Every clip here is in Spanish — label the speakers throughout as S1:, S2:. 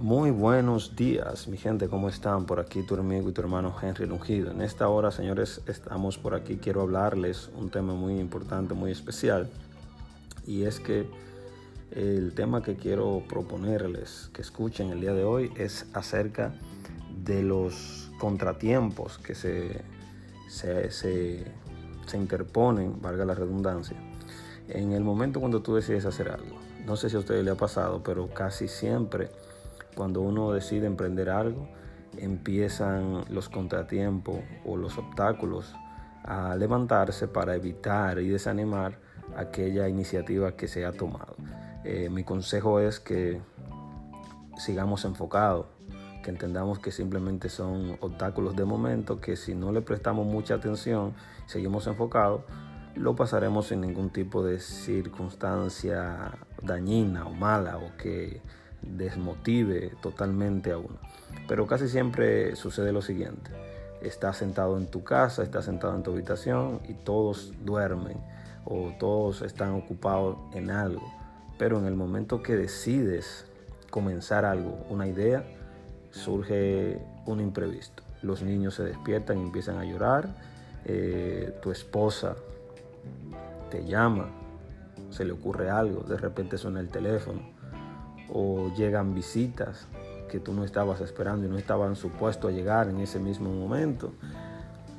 S1: Muy buenos días, mi gente, ¿cómo están? Por aquí tu amigo y tu hermano Henry Lungido. En esta hora, señores, estamos por aquí. Quiero hablarles un tema muy importante, muy especial. Y es que el tema que quiero proponerles que escuchen el día de hoy es acerca de los contratiempos que se, se, se, interponen, valga la redundancia, en el momento cuando tú decides hacer algo. No sé si a ustedes le ha pasado, pero casi siempre cuando uno decide emprender algo, empiezan los contratiempos o los obstáculos a levantarse para evitar y desanimar aquella iniciativa que se ha tomado. Eh, mi consejo es que sigamos enfocados, que entendamos que simplemente son obstáculos de momento, que si no le prestamos mucha atención, seguimos enfocados, lo pasaremos sin ningún tipo de circunstancia dañina o mala o que desmotive totalmente a uno. Pero casi siempre sucede lo siguiente. Estás sentado en tu casa, estás sentado en tu habitación y todos duermen o todos están ocupados en algo. Pero en el momento que decides comenzar algo, una idea, surge un imprevisto. Los niños se despiertan y empiezan a llorar. Eh, tu esposa te llama, se le ocurre algo, de repente suena el teléfono o llegan visitas que tú no estabas esperando y no estaban supuestos a llegar en ese mismo momento,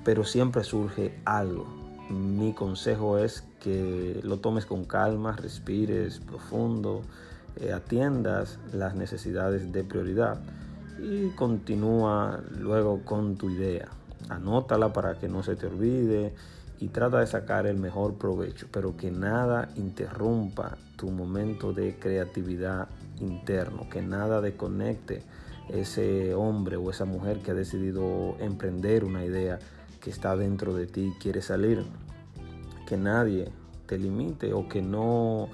S1: pero siempre surge algo. Mi consejo es que lo tomes con calma, respires profundo, eh, atiendas las necesidades de prioridad y continúa luego con tu idea. Anótala para que no se te olvide y trata de sacar el mejor provecho, pero que nada interrumpa tu momento de creatividad interno, que nada desconecte ese hombre o esa mujer que ha decidido emprender una idea que está dentro de ti y quiere salir. Que nadie te limite o que no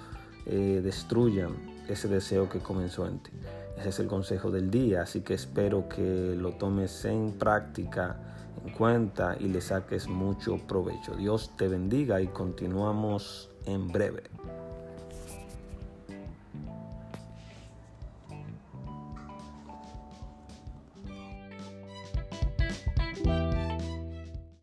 S1: eh, destruyan ese deseo que comenzó en ti. Ese es el consejo del día, así que espero que lo tomes en práctica, en cuenta y le saques mucho provecho. Dios te bendiga y continuamos en breve.